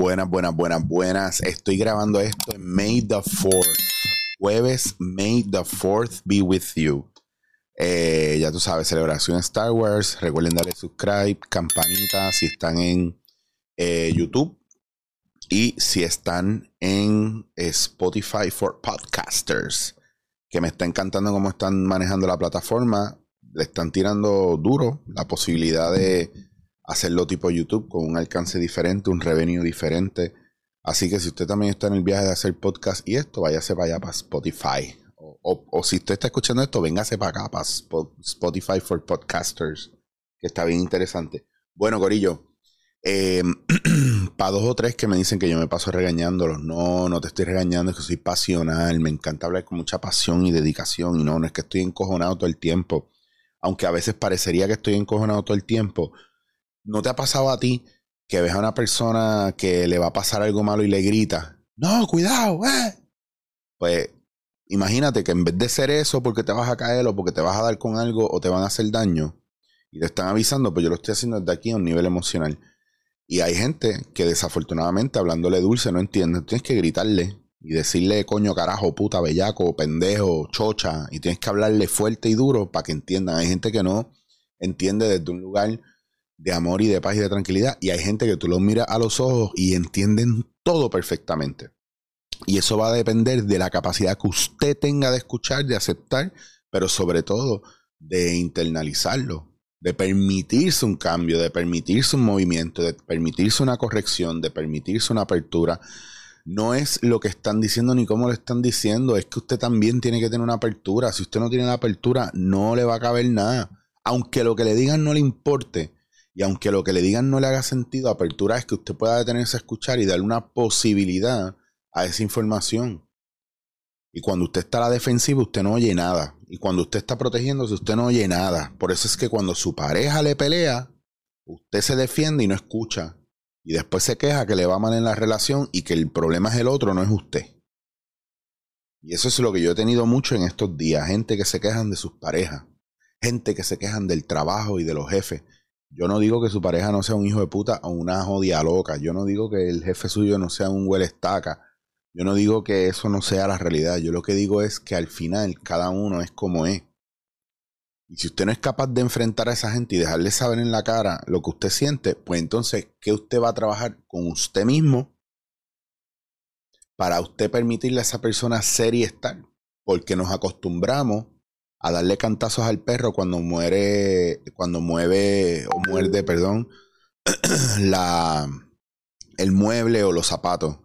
Buenas, buenas, buenas, buenas. Estoy grabando esto en May the 4th. Jueves, May the 4th be with you. Eh, ya tú sabes, celebración Star Wars. Recuerden darle subscribe, campanita si están en eh, YouTube y si están en Spotify for Podcasters. Que me está encantando cómo están manejando la plataforma. Le están tirando duro la posibilidad de hacerlo tipo YouTube con un alcance diferente, un revenue diferente. Así que si usted también está en el viaje de hacer podcast y esto, váyase para allá para Spotify. O, si usted está escuchando esto, véngase para acá, para Spotify for Podcasters, que está bien interesante. Bueno, Corillo, eh, para dos o tres que me dicen que yo me paso regañándolos, no, no te estoy regañando, es que soy pasional, me encanta hablar con mucha pasión y dedicación, y no, no es que estoy encojonado todo el tiempo, aunque a veces parecería que estoy encojonado todo el tiempo, ¿No te ha pasado a ti que ves a una persona que le va a pasar algo malo y le grita, no, cuidado, eh? Pues imagínate que en vez de ser eso porque te vas a caer o porque te vas a dar con algo o te van a hacer daño y te están avisando, pues yo lo estoy haciendo desde aquí a un nivel emocional. Y hay gente que desafortunadamente hablándole dulce no entiende. Tienes que gritarle y decirle coño, carajo, puta, bellaco, pendejo, chocha. Y tienes que hablarle fuerte y duro para que entiendan. Hay gente que no entiende desde un lugar de amor y de paz y de tranquilidad. Y hay gente que tú los miras a los ojos y entienden todo perfectamente. Y eso va a depender de la capacidad que usted tenga de escuchar, de aceptar, pero sobre todo de internalizarlo, de permitirse un cambio, de permitirse un movimiento, de permitirse una corrección, de permitirse una apertura. No es lo que están diciendo ni cómo lo están diciendo, es que usted también tiene que tener una apertura. Si usted no tiene la apertura, no le va a caber nada. Aunque lo que le digan no le importe, y aunque lo que le digan no le haga sentido, apertura es que usted pueda detenerse a escuchar y darle una posibilidad a esa información. Y cuando usted está a la defensiva, usted no oye nada. Y cuando usted está protegiéndose, usted no oye nada. Por eso es que cuando su pareja le pelea, usted se defiende y no escucha. Y después se queja que le va mal en la relación y que el problema es el otro, no es usted. Y eso es lo que yo he tenido mucho en estos días. Gente que se quejan de sus parejas. Gente que se quejan del trabajo y de los jefes. Yo no digo que su pareja no sea un hijo de puta o una jodida loca. Yo no digo que el jefe suyo no sea un huele estaca. Yo no digo que eso no sea la realidad. Yo lo que digo es que al final cada uno es como es. Y si usted no es capaz de enfrentar a esa gente y dejarle saber en la cara lo que usted siente, pues entonces, ¿qué usted va a trabajar con usted mismo para usted permitirle a esa persona ser y estar? Porque nos acostumbramos a darle cantazos al perro cuando muere, cuando mueve o muerde, perdón, la, el mueble o los zapatos.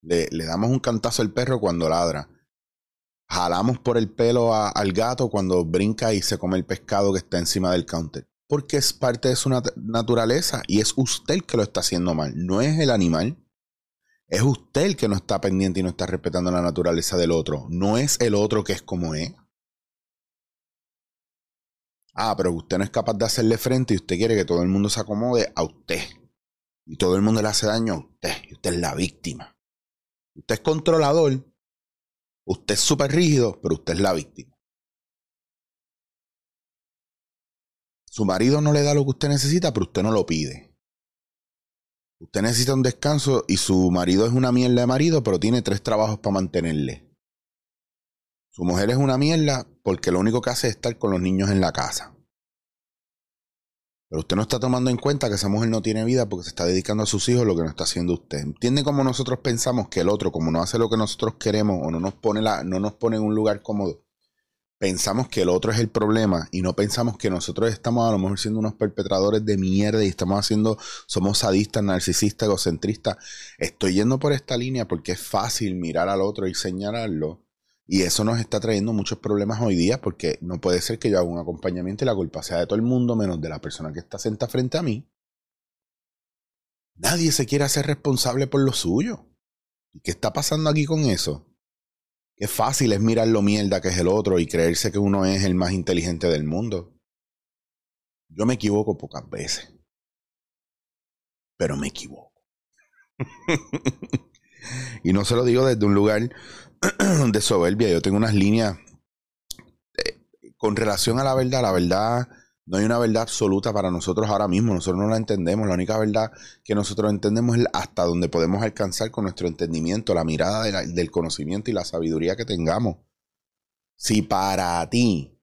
Le, le, damos un cantazo al perro cuando ladra. Jalamos por el pelo al gato cuando brinca y se come el pescado que está encima del counter. Porque es parte de su naturaleza y es usted el que lo está haciendo mal, no es el animal. Es usted el que no está pendiente y no está respetando la naturaleza del otro. No es el otro que es como es. Ah, pero usted no es capaz de hacerle frente y usted quiere que todo el mundo se acomode a usted. Y todo el mundo le hace daño a usted. Y usted es la víctima. Usted es controlador. Usted es súper rígido, pero usted es la víctima. Su marido no le da lo que usted necesita, pero usted no lo pide. Usted necesita un descanso y su marido es una mierda de marido, pero tiene tres trabajos para mantenerle. Su mujer es una mierda porque lo único que hace es estar con los niños en la casa. Pero usted no está tomando en cuenta que esa mujer no tiene vida porque se está dedicando a sus hijos lo que no está haciendo usted. ¿Entiende cómo nosotros pensamos que el otro, como no hace lo que nosotros queremos o no nos pone, la, no nos pone en un lugar cómodo, pensamos que el otro es el problema y no pensamos que nosotros estamos a lo mejor siendo unos perpetradores de mierda y estamos haciendo, somos sadistas, narcisistas, egocentristas? Estoy yendo por esta línea porque es fácil mirar al otro y señalarlo y eso nos está trayendo muchos problemas hoy día porque no puede ser que yo haga un acompañamiento y la culpa sea de todo el mundo menos de la persona que está sentada frente a mí. Nadie se quiere hacer responsable por lo suyo. ¿Y qué está pasando aquí con eso? Qué fácil es mirar lo mierda que es el otro y creerse que uno es el más inteligente del mundo. Yo me equivoco pocas veces. Pero me equivoco. y no se lo digo desde un lugar de soberbia. Yo tengo unas líneas eh, con relación a la verdad. La verdad No hay una verdad absoluta para nosotros ahora mismo, nosotros no la entendemos. La única verdad que nosotros entendemos es hasta donde podemos alcanzar con nuestro entendimiento, la mirada del conocimiento y la sabiduría que tengamos. Si para ti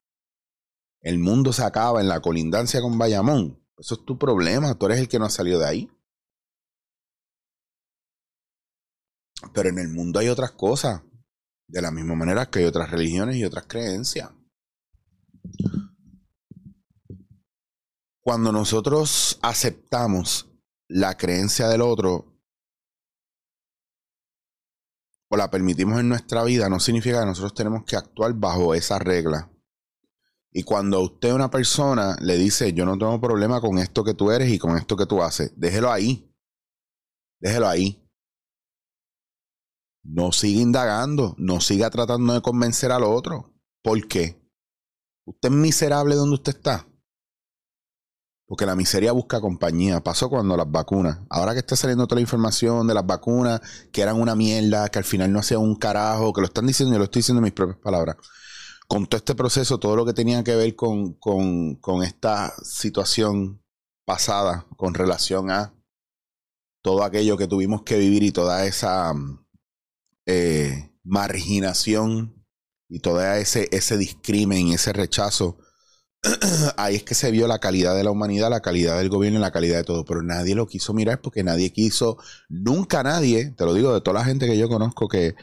el mundo se acaba en la colindancia con Bayamón, eso es tu problema, tú eres el que no ha salido de ahí. Pero en el mundo hay otras cosas, de la misma manera que hay otras religiones y otras creencias. Cuando nosotros aceptamos la creencia del otro o la permitimos en nuestra vida, no significa que nosotros tenemos que actuar bajo esa regla. Y cuando usted, una persona, le dice, yo no tengo problema con esto que tú eres y con esto que tú haces, déjelo ahí. Déjelo ahí. No siga indagando, no siga tratando de convencer al otro. ¿Por qué? Usted es miserable donde usted está. Porque la miseria busca compañía. Pasó cuando las vacunas. Ahora que está saliendo toda la información de las vacunas, que eran una mierda, que al final no hacían un carajo, que lo están diciendo, yo lo estoy diciendo en mis propias palabras. Con todo este proceso, todo lo que tenía que ver con, con, con esta situación pasada con relación a todo aquello que tuvimos que vivir y toda esa eh, marginación y todo ese, ese discrimen, ese rechazo ahí es que se vio la calidad de la humanidad, la calidad del gobierno y la calidad de todo. Pero nadie lo quiso mirar porque nadie quiso, nunca nadie, te lo digo de toda la gente que yo conozco que,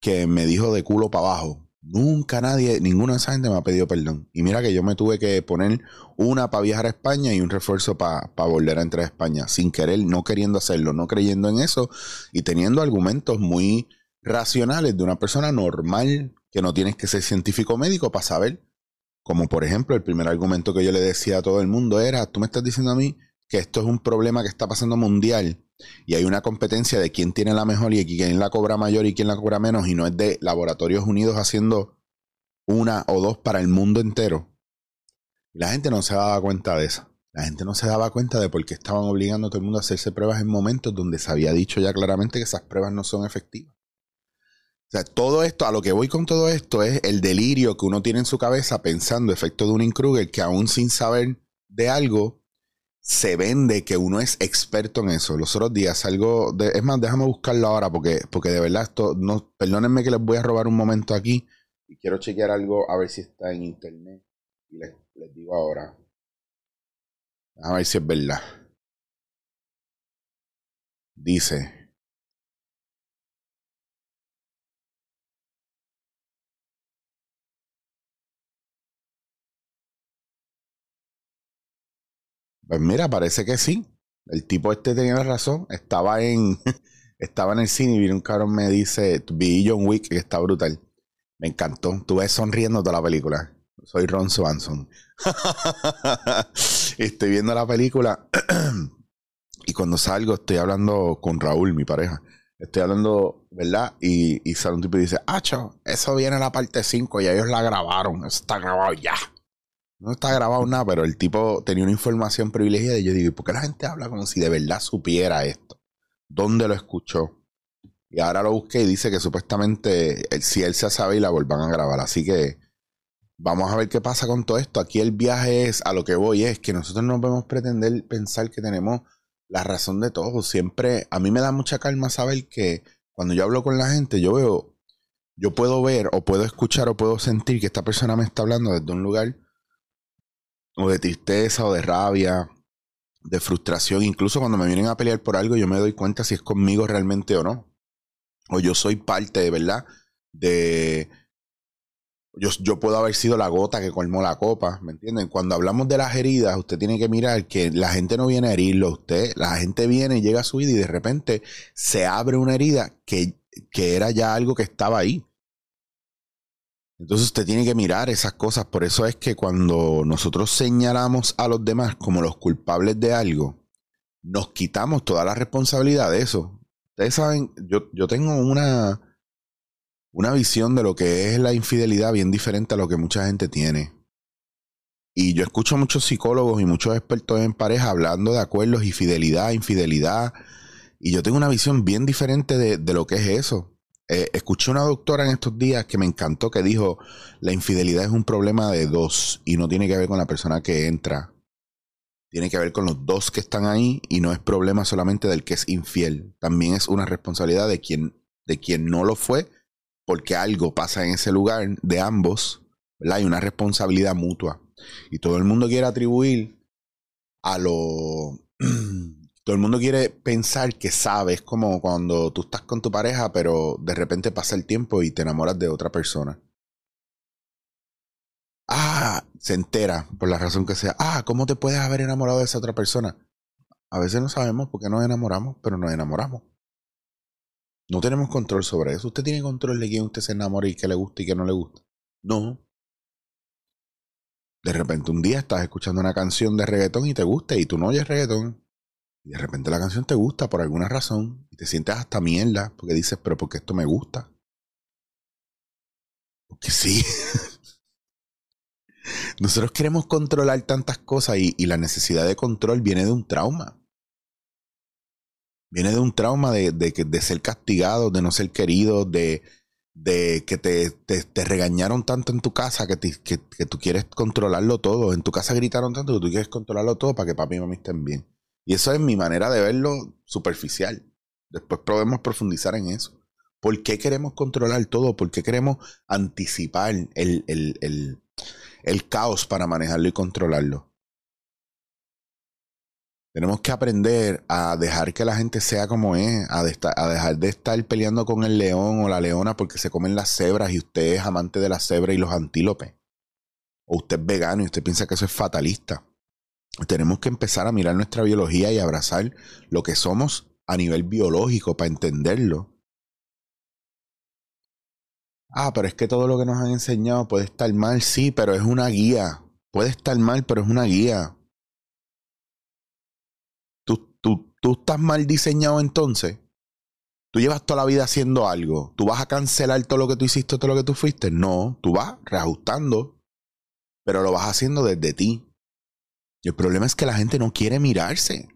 que me dijo de culo para abajo. Nunca nadie, ninguna de esa gente me ha pedido perdón. Y mira que yo me tuve que poner una para viajar a España y un refuerzo para volver a entrar a España, sin querer, no queriendo hacerlo, no creyendo en eso y teniendo argumentos muy racionales de una persona normal que no tienes que ser científico médico para saber como por ejemplo, el primer argumento que yo le decía a todo el mundo era, tú me estás diciendo a mí que esto es un problema que está pasando mundial y hay una competencia de quién tiene la mejor y quién la cobra mayor y quién la cobra menos y no es de Laboratorios Unidos haciendo una o dos para el mundo entero. la gente no se daba cuenta de eso. La gente no se daba cuenta de por qué estaban obligando a todo el mundo a hacerse pruebas en momentos donde se había dicho ya claramente que esas pruebas no son efectivas. O sea, todo esto, a lo que voy con todo esto es el delirio que uno tiene en su cabeza pensando efecto de un Kruger que aún sin saber de algo se vende que uno es experto en eso. Los otros días algo de, es más, déjame buscarlo ahora porque, porque de verdad esto, perdónenme que les voy a robar un momento aquí y quiero chequear algo a ver si está en internet y les, les digo ahora. A ver si es verdad. Dice, Pues mira, parece que sí. El tipo este tenía razón. Estaba en, estaba en el cine y viene un cabrón me dice, vi John Wick, que está brutal. Me encantó. Estuve sonriendo toda la película. Soy Ron Swanson. estoy viendo la película y cuando salgo estoy hablando con Raúl, mi pareja. Estoy hablando, ¿verdad? Y, sale un tipo y dice, Acho, eso viene a la parte 5 y ellos la grabaron. Eso está grabado ya. No está grabado nada, pero el tipo tenía una información privilegiada y yo digo, ¿y por qué la gente habla como si de verdad supiera esto? ¿Dónde lo escuchó? Y ahora lo busqué y dice que supuestamente si él se sabe y la vuelvan a grabar. Así que vamos a ver qué pasa con todo esto. Aquí el viaje es, a lo que voy, es que nosotros no podemos pretender pensar que tenemos la razón de todo. Siempre, a mí me da mucha calma saber que cuando yo hablo con la gente, yo veo, yo puedo ver o puedo escuchar o puedo sentir que esta persona me está hablando desde un lugar o de tristeza o de rabia, de frustración. Incluso cuando me vienen a pelear por algo, yo me doy cuenta si es conmigo realmente o no. O yo soy parte, de verdad, de... Yo, yo puedo haber sido la gota que colmó la copa, ¿me entienden? Cuando hablamos de las heridas, usted tiene que mirar que la gente no viene a herirlo usted, la gente viene, llega a su vida y de repente se abre una herida que, que era ya algo que estaba ahí. Entonces usted tiene que mirar esas cosas. Por eso es que cuando nosotros señalamos a los demás como los culpables de algo, nos quitamos toda la responsabilidad de eso. Ustedes saben, yo, yo tengo una, una visión de lo que es la infidelidad bien diferente a lo que mucha gente tiene. Y yo escucho a muchos psicólogos y muchos expertos en pareja hablando de acuerdos y fidelidad, infidelidad. Y yo tengo una visión bien diferente de, de lo que es eso. Eh, escuché una doctora en estos días que me encantó que dijo, la infidelidad es un problema de dos y no tiene que ver con la persona que entra. Tiene que ver con los dos que están ahí y no es problema solamente del que es infiel. También es una responsabilidad de quien, de quien no lo fue porque algo pasa en ese lugar de ambos. Hay una responsabilidad mutua. Y todo el mundo quiere atribuir a lo todo el mundo quiere pensar que sabes como cuando tú estás con tu pareja, pero de repente pasa el tiempo y te enamoras de otra persona. Ah, se entera por la razón que sea. Ah, ¿cómo te puedes haber enamorado de esa otra persona? A veces no sabemos por qué nos enamoramos, pero nos enamoramos. No tenemos control sobre eso. ¿Usted tiene control de quién usted se enamora y qué le gusta y qué no le gusta? No. De repente un día estás escuchando una canción de reggaetón y te gusta y tú no oyes reggaetón. Y de repente la canción te gusta por alguna razón y te sientes hasta mierda porque dices, pero porque esto me gusta. Porque sí. Nosotros queremos controlar tantas cosas y, la necesidad de control viene de un trauma. Viene de un trauma de, de, ser castigado, de no ser querido, de, de que te, te, regañaron tanto en tu casa que, que, que, tú quieres controlarlo todo. En tu casa gritaron tanto que tú quieres controlarlo todo para que papi y mami estén bien. Y eso es mi manera de verlo superficial. Después podemos profundizar en eso. ¿Por qué queremos controlar todo? ¿Por qué queremos anticipar el, el, el, caos para manejarlo y controlarlo? Tenemos que aprender a dejar que la gente sea como es, a, a, dejar de estar peleando con el león o la leona porque se comen las cebras y usted es amante de las cebras y los antílopes. O usted es vegano y usted piensa que eso es fatalista tenemos que empezar a mirar nuestra biología y abrazar lo que somos a nivel biológico para entenderlo. Ah, pero es que todo lo que nos han enseñado puede estar mal, sí, pero es una guía. Puede estar mal, pero es una guía. Tú, tú, tú estás mal diseñado entonces. Tú llevas toda la vida haciendo algo. ¿Tú vas a cancelar todo lo que tú hiciste, todo lo que tú fuiste? No, tú vas reajustando, pero lo vas haciendo desde ti el problema es que la gente no quiere mirarse.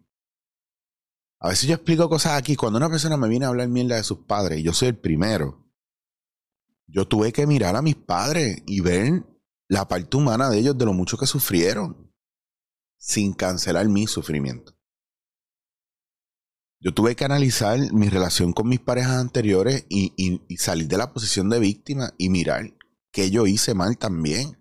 A veces yo explico cosas aquí. Cuando una persona me viene a hablar mierda de sus padres, y yo soy el primero, yo tuve que mirar a mis padres y ver la parte humana de ellos, de lo mucho que sufrieron, sin cancelar mi sufrimiento. Yo tuve que analizar mi relación con mis parejas anteriores y, y salir de la posición de víctima y mirar que yo hice mal también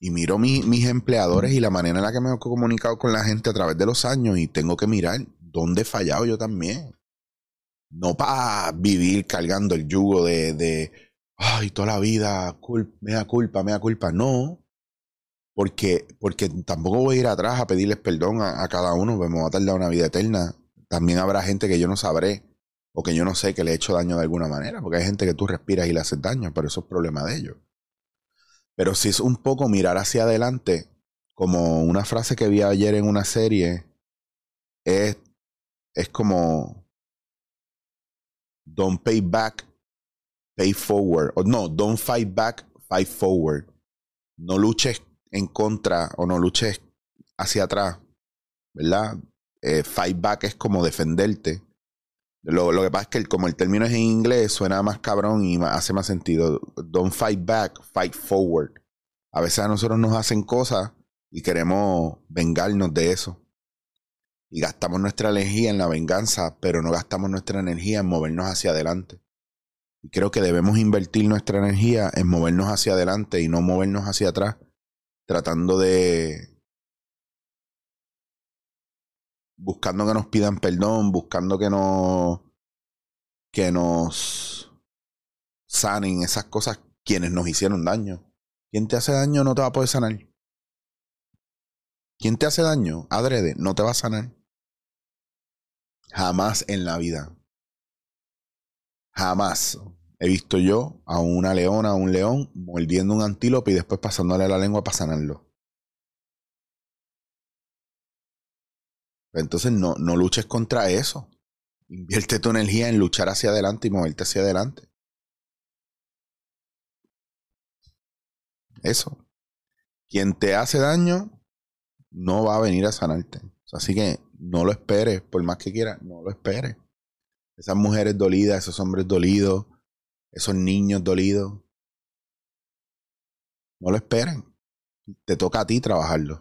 y miro mis empleadores y la manera en la que me he comunicado con la gente a través de los años y tengo que mirar dónde he fallado yo también. No para vivir cargando el yugo de, de ay, toda la vida, me da culpa, me da culpa. No, porque, porque tampoco voy a ir atrás a pedirles perdón a, cada uno, me va a tardar una vida eterna. También habrá gente que yo no sabré o que yo no sé que le he hecho daño de alguna manera, porque hay gente que tú respiras y le haces daño, pero eso es problema de ellos. Pero si es un poco mirar hacia adelante, como una frase que vi ayer en una serie, es, es como don't pay back, pay forward. O no, don't fight back, fight forward. No luches en contra o no luches hacia atrás, ¿verdad? Eh, fight back es como defenderte. Lo, lo, que pasa es que como el término es en inglés, suena más cabrón y hace más sentido. Don't fight back, fight forward. A veces a nosotros nos hacen cosas y queremos vengarnos de eso. Y gastamos nuestra energía en la venganza, pero no gastamos nuestra energía en movernos hacia adelante. Y creo que debemos invertir nuestra energía en movernos hacia adelante y no movernos hacia atrás, tratando de buscando que nos pidan perdón, buscando que nos que nos sanen esas cosas quienes nos hicieron daño. Quien te hace daño no te va a poder sanar. Quien te hace daño, adrede, no te va a sanar. Jamás en la vida. Jamás he visto yo a una leona, a un león, mordiendo un antílope y después pasándole la lengua para sanarlo. Entonces no, no luches contra eso. Invierte tu energía en luchar hacia adelante y moverte hacia adelante. Eso. Quien te hace daño no va a venir a sanarte. Así que no lo esperes, por más que quieras, no lo esperes. Esas mujeres dolidas, esos hombres dolidos, esos niños dolidos. No lo esperen. Te toca a ti trabajarlo.